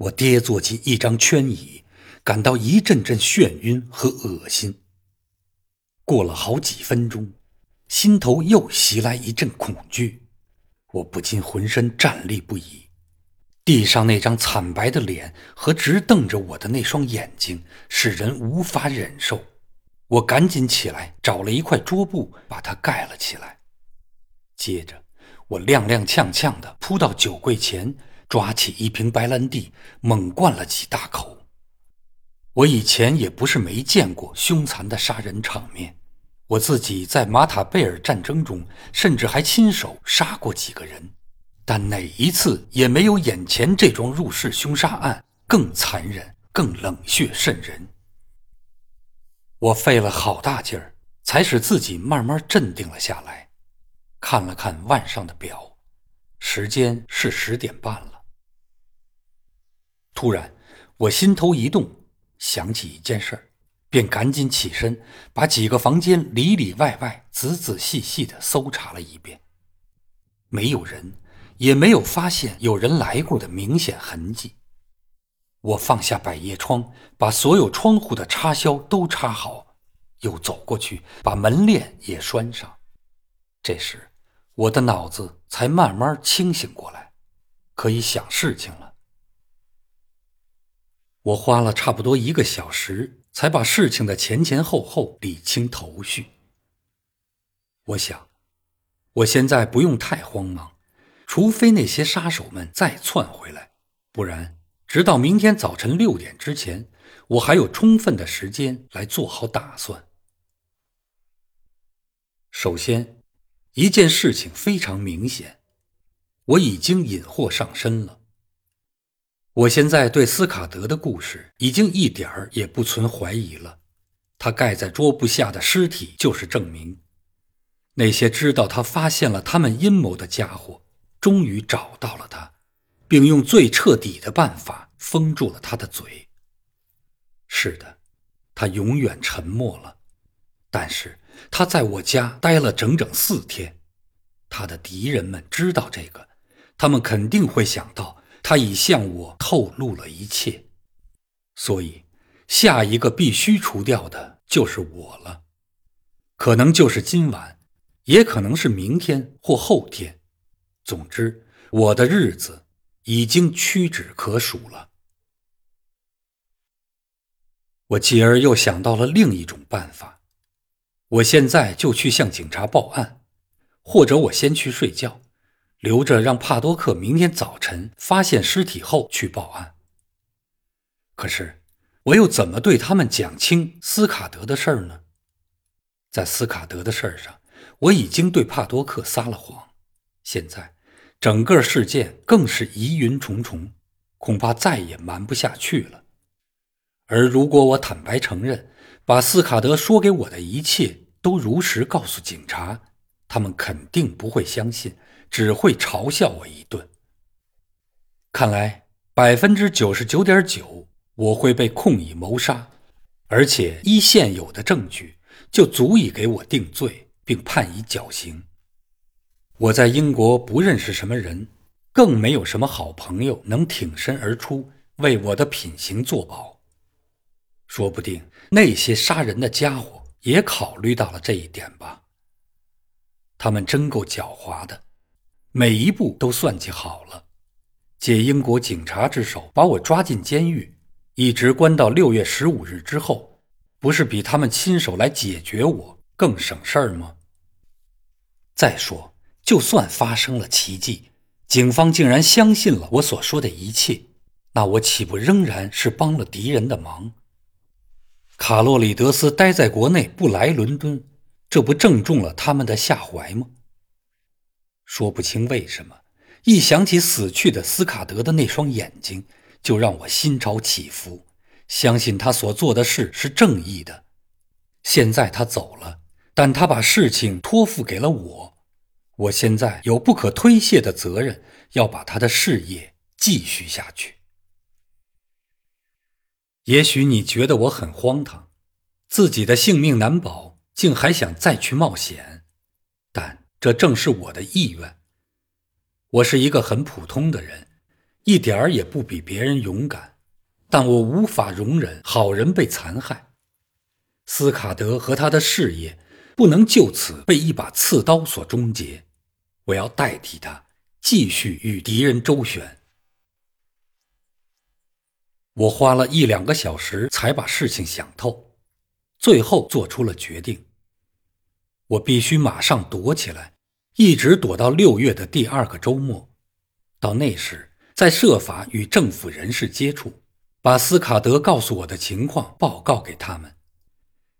我跌坐进一张圈椅，感到一阵阵眩晕和恶心。过了好几分钟，心头又袭来一阵恐惧，我不禁浑身战栗不已。地上那张惨白的脸和直瞪着我的那双眼睛，使人无法忍受。我赶紧起来，找了一块桌布，把它盖了起来。接着，我踉踉跄跄地扑到酒柜前，抓起一瓶白兰地，猛灌了几大口。我以前也不是没见过凶残的杀人场面，我自己在马塔贝尔战争中，甚至还亲手杀过几个人。但哪一次也没有眼前这桩入室凶杀案更残忍、更冷血渗人。我费了好大劲儿，才使自己慢慢镇定了下来。看了看腕上的表，时间是十点半了。突然，我心头一动，想起一件事儿，便赶紧起身，把几个房间里里外外仔仔细细地搜查了一遍，没有人。也没有发现有人来过的明显痕迹。我放下百叶窗，把所有窗户的插销都插好，又走过去把门链也拴上。这时，我的脑子才慢慢清醒过来，可以想事情了。我花了差不多一个小时，才把事情的前前后后理清头绪。我想，我现在不用太慌忙。除非那些杀手们再窜回来，不然直到明天早晨六点之前，我还有充分的时间来做好打算。首先，一件事情非常明显，我已经引祸上身了。我现在对斯卡德的故事已经一点儿也不存怀疑了，他盖在桌布下的尸体就是证明。那些知道他发现了他们阴谋的家伙。终于找到了他，并用最彻底的办法封住了他的嘴。是的，他永远沉默了。但是他在我家待了整整四天。他的敌人们知道这个，他们肯定会想到他已向我透露了一切。所以，下一个必须除掉的就是我了。可能就是今晚，也可能是明天或后天。总之，我的日子已经屈指可数了。我继而又想到了另一种办法：我现在就去向警察报案，或者我先去睡觉，留着让帕多克明天早晨发现尸体后去报案。可是，我又怎么对他们讲清斯卡德的事儿呢？在斯卡德的事儿上，我已经对帕多克撒了谎，现在。整个事件更是疑云重重，恐怕再也瞒不下去了。而如果我坦白承认，把斯卡德说给我的一切都如实告诉警察，他们肯定不会相信，只会嘲笑我一顿。看来百分之九十九点九我会被控以谋杀，而且依现有的证据就足以给我定罪并判以绞刑。我在英国不认识什么人，更没有什么好朋友能挺身而出为我的品行作保。说不定那些杀人的家伙也考虑到了这一点吧。他们真够狡猾的，每一步都算计好了。借英国警察之手把我抓进监狱，一直关到六月十五日之后，不是比他们亲手来解决我更省事儿吗？再说。就算发生了奇迹，警方竟然相信了我所说的一切，那我岂不仍然是帮了敌人的忙？卡洛里德斯待在国内不来伦敦，这不正中了他们的下怀吗？说不清为什么，一想起死去的斯卡德的那双眼睛，就让我心潮起伏，相信他所做的事是正义的。现在他走了，但他把事情托付给了我。我现在有不可推卸的责任，要把他的事业继续下去。也许你觉得我很荒唐，自己的性命难保，竟还想再去冒险，这正是我的意愿。我是一个很普通的人，一点儿也不比别人勇敢，但我无法容忍好人被残害。斯卡德和他的事业不能就此被一把刺刀所终结。我要代替他，继续与敌人周旋。我花了一两个小时才把事情想透，最后做出了决定。我必须马上躲起来，一直躲到六月的第二个周末。到那时，再设法与政府人士接触，把斯卡德告诉我的情况报告给他们。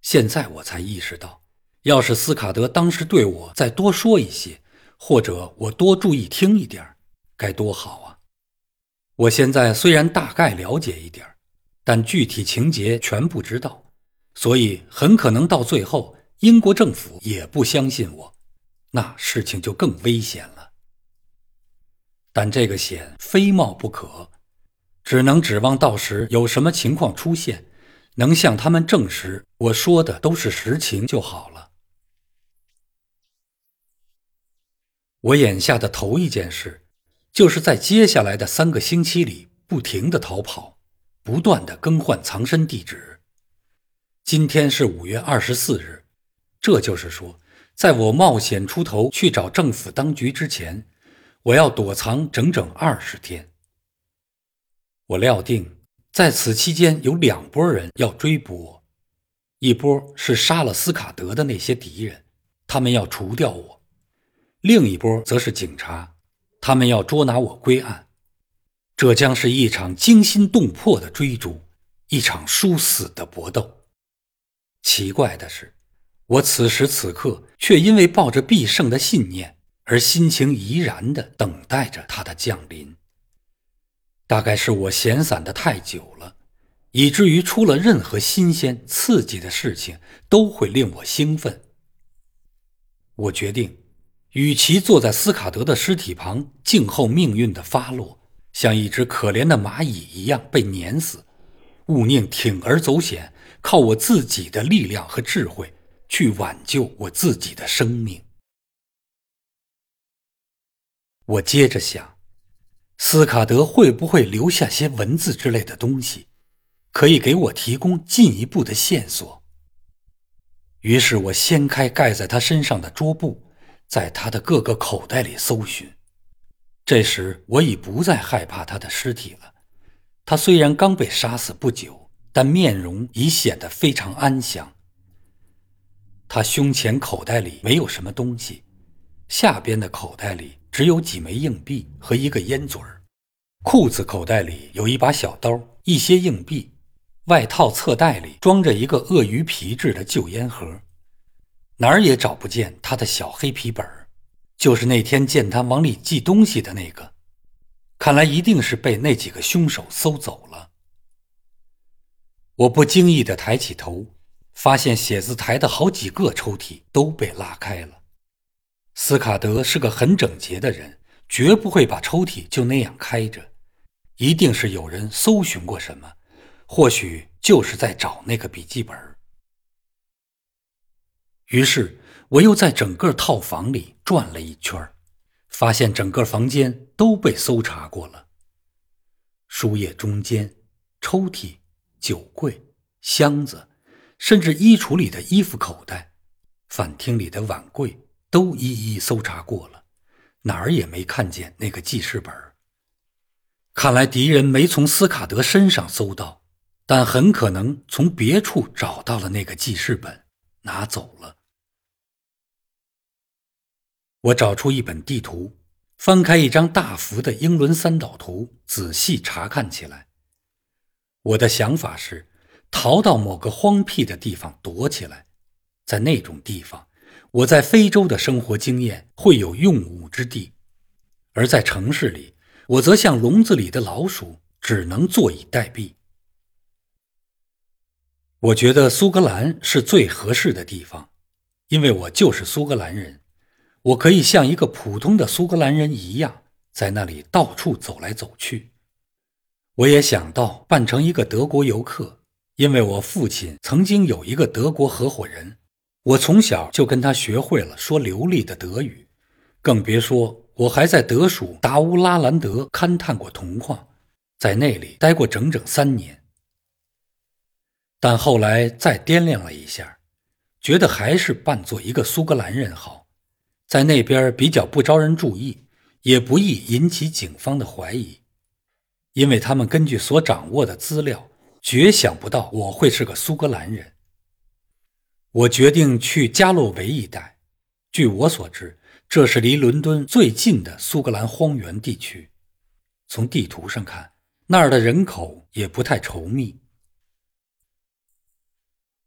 现在我才意识到，要是斯卡德当时对我再多说一些，或者我多注意听一点，该多好啊！我现在虽然大概了解一点，但具体情节全不知道，所以很可能到最后，英国政府也不相信我，那事情就更危险了。但这个险非冒不可，只能指望到时有什么情况出现，能向他们证实我说的都是实情就好了。我眼下的头一件事，就是在接下来的三个星期里不停的逃跑，不断的更换藏身地址。今天是五月二十四日，这就是说，在我冒险出头去找政府当局之前。我要躲藏整整二十天。我料定在此期间有两拨人要追捕我，一波是杀了斯卡德的那些敌人，他们要除掉我；另一波则是警察，他们要捉拿我归案。这将是一场惊心动魄的追逐，一场殊死的搏斗。奇怪的是，我此时此刻却因为抱着必胜的信念。而心情怡然地等待着他的降临。大概是我闲散的太久了，以至于出了任何新鲜刺激的事情都会令我兴奋。我决定，与其坐在斯卡德的尸体旁静候命运的发落，像一只可怜的蚂蚁一样被碾死，勿宁铤而走险，靠我自己的力量和智慧去挽救我自己的生命。我接着想，斯卡德会不会留下些文字之类的东西，可以给我提供进一步的线索？于是我掀开盖在他身上的桌布，在他的各个口袋里搜寻。这时我已不再害怕他的尸体了。他虽然刚被杀死不久，但面容已显得非常安详。他胸前口袋里没有什么东西，下边的口袋里。只有几枚硬币和一个烟嘴儿，裤子口袋里有一把小刀，一些硬币，外套侧袋里装着一个鳄鱼皮质的旧烟盒，哪儿也找不见他的小黑皮本儿，就是那天见他往里寄东西的那个，看来一定是被那几个凶手搜走了。我不经意地抬起头，发现写字台的好几个抽屉都被拉开了。斯卡德是个很整洁的人，绝不会把抽屉就那样开着，一定是有人搜寻过什么，或许就是在找那个笔记本。于是我又在整个套房里转了一圈，发现整个房间都被搜查过了：书页中间、抽屉、酒柜、箱子，甚至衣橱里的衣服口袋、饭厅里的碗柜。都一一搜查过了，哪儿也没看见那个记事本。看来敌人没从斯卡德身上搜到，但很可能从别处找到了那个记事本，拿走了。我找出一本地图，翻开一张大幅的英伦三岛图，仔细查看起来。我的想法是，逃到某个荒僻的地方躲起来，在那种地方。我在非洲的生活经验会有用武之地，而在城市里，我则像笼子里的老鼠，只能坐以待毙。我觉得苏格兰是最合适的地方，因为我就是苏格兰人，我可以像一个普通的苏格兰人一样，在那里到处走来走去。我也想到扮成一个德国游客，因为我父亲曾经有一个德国合伙人。我从小就跟他学会了说流利的德语，更别说我还在德属达乌拉兰德勘探过铜矿，在那里待过整整三年。但后来再掂量了一下，觉得还是扮作一个苏格兰人好，在那边比较不招人注意，也不易引起警方的怀疑，因为他们根据所掌握的资料，绝想不到我会是个苏格兰人。我决定去加洛维一带，据我所知，这是离伦敦最近的苏格兰荒原地区。从地图上看，那儿的人口也不太稠密。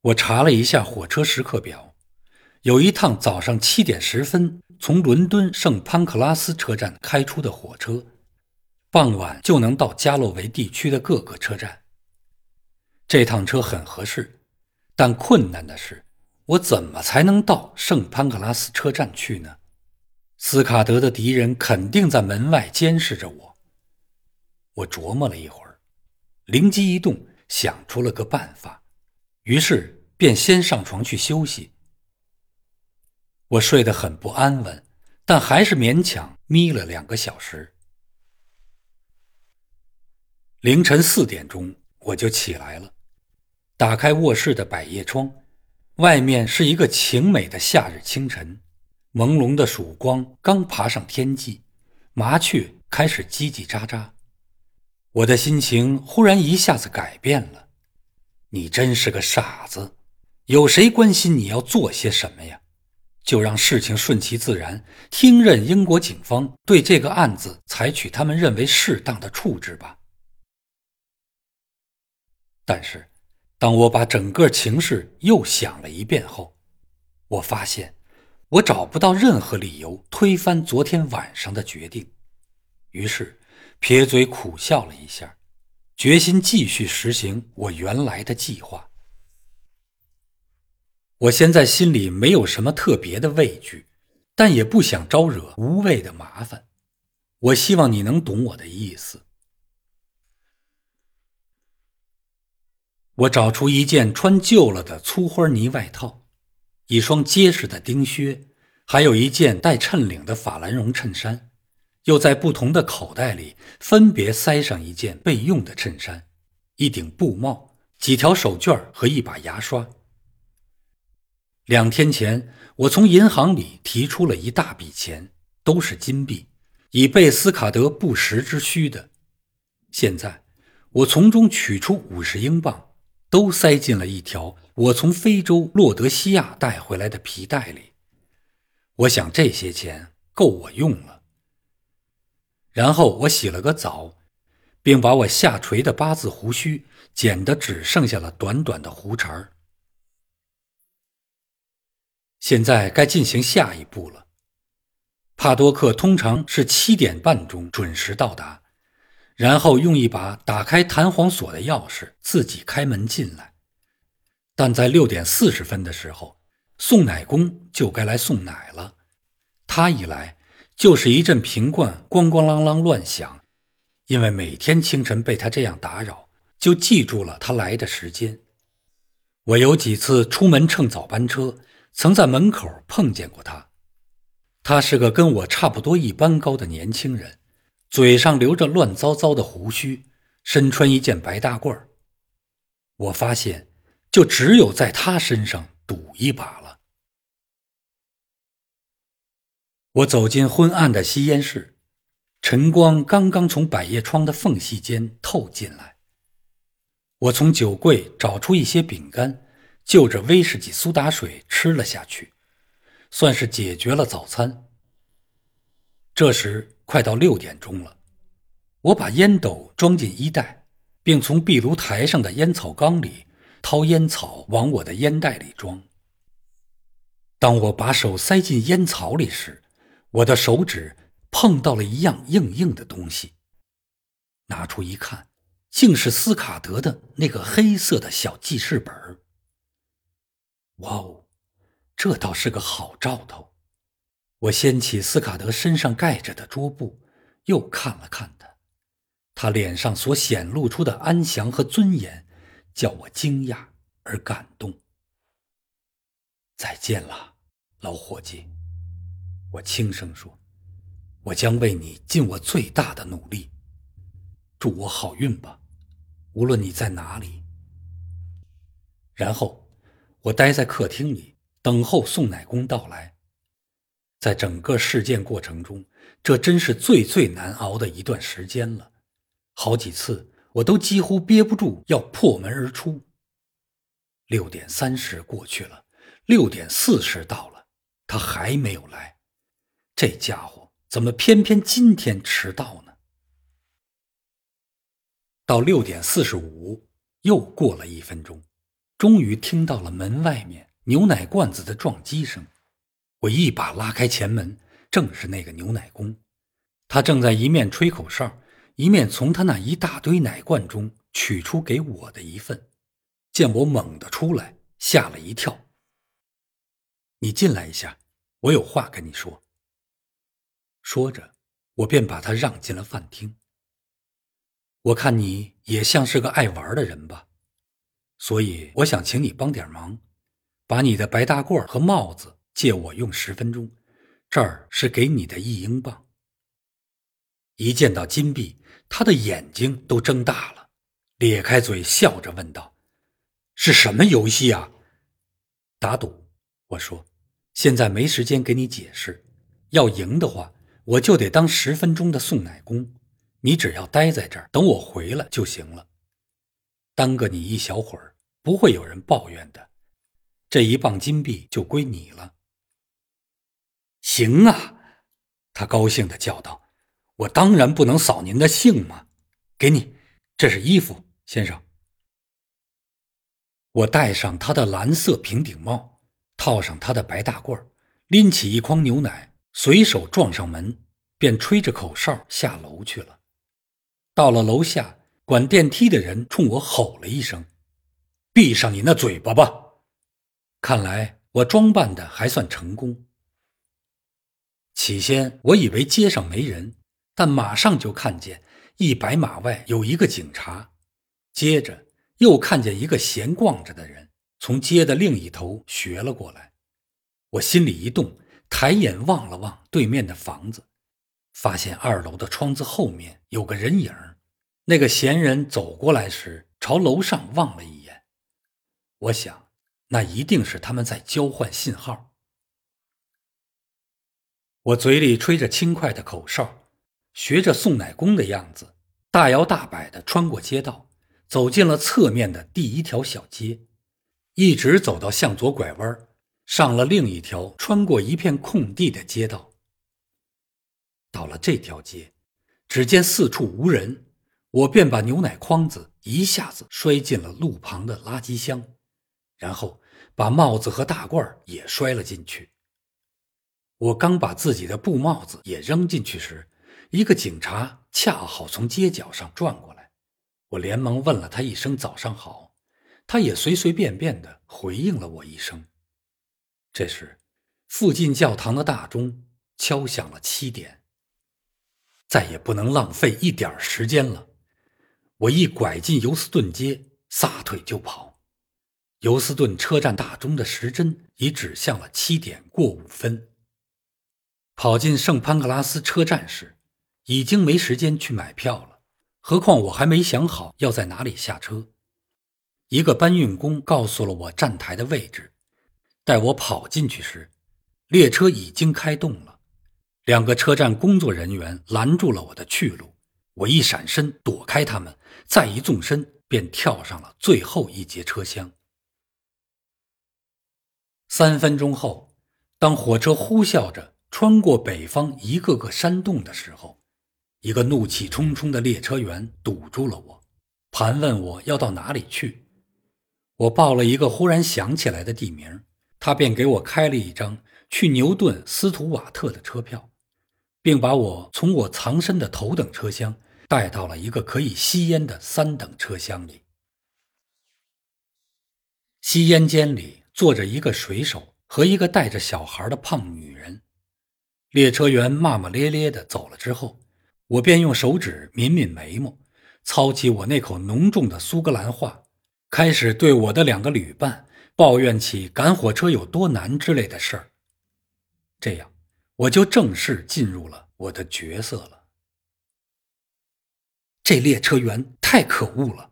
我查了一下火车时刻表，有一趟早上七点十分从伦敦圣潘克拉斯车站开出的火车，傍晚就能到加洛维地区的各个车站。这趟车很合适，但困难的是，我怎么才能到圣潘克拉斯车站去呢？斯卡德的敌人肯定在门外监视着我。我琢磨了一会儿，灵机一动，想出了个办法。于是便先上床去休息。我睡得很不安稳，但还是勉强眯了两个小时。凌晨四点钟我就起来了，打开卧室的百叶窗，外面是一个晴美的夏日清晨，朦胧的曙光刚爬上天际，麻雀开始叽叽喳喳，我的心情忽然一下子改变了。你真是个傻子，有谁关心你要做些什么呀？就让事情顺其自然，听任英国警方对这个案子采取他们认为适当的处置吧。但是，当我把整个情势又想了一遍后，我发现我找不到任何理由推翻昨天晚上的决定，于是撇嘴苦笑了一下。决心继续实行我原来的计划。我现在心里没有什么特别的畏惧，但也不想招惹无谓的麻烦。我希望你能懂我的意思。我找出一件穿旧了的粗花呢外套，一双结实的钉靴，还有一件带衬领的法兰绒衬衫。又在不同的口袋里分别塞上一件备用的衬衫、一顶布帽、几条手绢和一把牙刷。两天前，我从银行里提出了一大笔钱，都是金币，以备斯卡德不时之需的。现在，我从中取出五十英镑，都塞进了一条我从非洲洛德西亚带回来的皮带里。我想这些钱够我用了。然后我洗了个澡，并把我下垂的八字胡须剪得只剩下了短短的胡茬儿。现在该进行下一步了。帕多克通常是七点半钟准时到达，然后用一把打开弹簧锁的钥匙自己开门进来。但在六点四十分的时候，送奶工就该来送奶了。他一来。就是一阵瓶罐咣咣啷啷乱响，因为每天清晨被他这样打扰，就记住了他来的时间。我有几次出门乘早班车，曾在门口碰见过他。他是个跟我差不多一般高的年轻人，嘴上留着乱糟糟的胡须，身穿一件白大褂儿。我发现，就只有在他身上赌一把了。我走进昏暗的吸烟室，晨光刚刚从百叶窗的缝隙间透进来。我从酒柜找出一些饼干，就着威士忌苏打水吃了下去，算是解决了早餐。这时快到六点钟了，我把烟斗装进衣袋，并从壁炉台上的烟草缸里掏烟草往我的烟袋里装。当我把手塞进烟草里时，我的手指碰到了一样硬硬的东西，拿出一看，竟是斯卡德的那个黑色的小记事本。哇哦，这倒是个好兆头！我掀起斯卡德身上盖着的桌布，又看了看他，他脸上所显露出的安详和尊严，叫我惊讶而感动。再见了，老伙计。我轻声说：“我将为你尽我最大的努力。祝我好运吧，无论你在哪里。然后，我待在客厅里，等候送奶工到来。在整个事件过程中，这真是最最难熬的一段时间了。好几次，我都几乎憋不住要破门而出。六点三十过去了，六点四十到了，他还没有来。这家伙怎么偏偏今天迟到呢？到六点四十五，又过了一分钟，终于听到了门外面牛奶罐子的撞击声。我一把拉开前门，正是那个牛奶工，他正在一面吹口哨，一面从他那一大堆奶罐中取出给我的一份。见我猛地出来，吓了一跳。你进来一下，我有话跟你说。说着，我便把他让进了饭厅。我看你也像是个爱玩的人吧，所以我想请你帮点忙，把你的白大褂和帽子借我用十分钟。这儿是给你的一英镑。一见到金币，他的眼睛都睁大了，咧开嘴笑着问道。是什么游戏啊？打赌。我说，现在没时间给你解释。要赢的话，我就得当十分钟的送奶工。你只要待在这儿，等我回来就行了。耽搁你一小会儿，不会有人抱怨的。这一磅金币就归你了。行啊！他高兴地叫道：“我当然不能扫您的兴嘛！给你，这是衣服，先生。”我戴上他的蓝色平顶帽，套上他的白大褂，拎起一筐牛奶，随手撞上门，便吹着口哨下楼去了。到了楼下，管电梯的人冲我吼了一声：“闭上你那嘴巴吧！”看来我装扮的还算成功。起先我以为街上没人，但马上就看见一百码外有一个警察，接着。又看见一个闲逛着的人从街的另一头学了过来，我心里一动，抬眼望了望对面的房子，发现二楼的窗子后面有个人影那个闲人走过来时，朝楼上望了一眼。我想，那一定是他们在交换信号。我嘴里吹着轻快的口哨，学着送奶工的样子，大摇大摆地穿过街道。走进了侧面的第一条小街，一直走到向左拐弯，上了另一条穿过一片空地的街道。到了这条街，只见四处无人，我便把牛奶筐子一下子摔进了路旁的垃圾箱，然后把帽子和大褂也摔了进去。我刚把自己的布帽子也扔进去时，一个警察恰好从街角上转过来。我连忙问了他一声“早上好”，他也随随便便的回应了我一声。这时，附近教堂的大钟敲响了七点。再也不能浪费一点时间了，我一拐进尤斯顿街，撒腿就跑。尤斯顿车站大钟的时针已指向了七点过五分。跑进圣潘克拉斯车站时，已经没时间去买票了。何况我还没想好要在哪里下车。一个搬运工告诉了我站台的位置。待我跑进去时，列车已经开动了。两个车站工作人员拦住了我的去路。我一闪身躲开他们，再一纵身便跳上了最后一节车厢。三分钟后，当火车呼啸着穿过北方一个个山洞的时候。一个怒气冲冲的列车员堵住了我，盘问我要到哪里去。我报了一个忽然想起来的地名，他便给我开了一张去牛顿斯图瓦特的车票，并把我从我藏身的头等车厢带到了一个可以吸烟的三等车厢里。吸烟间里坐着一个水手和一个带着小孩的胖女人。列车员骂骂咧咧的走了之后。我便用手指抿抿眉毛，操起我那口浓重的苏格兰话，开始对我的两个旅伴抱怨起赶火车有多难之类的事儿。这样，我就正式进入了我的角色了。这列车员太可恶了，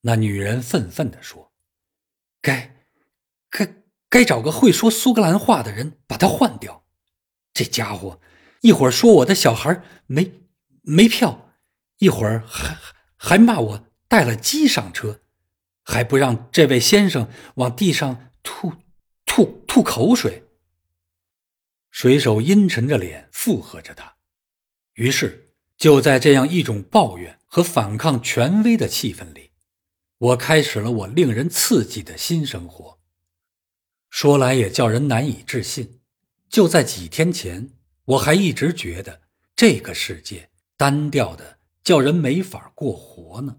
那女人愤愤地说：“该，该，该找个会说苏格兰话的人把他换掉。这家伙一会儿说我的小孩没没票，一会儿还还骂我带了鸡上车，还不让这位先生往地上吐吐吐口水。”水手阴沉着脸附和着他，于是。就在这样一种抱怨和反抗权威的气氛里，我开始了我令人刺激的新生活。说来也叫人难以置信，就在几天前，我还一直觉得这个世界单调的叫人没法过活呢。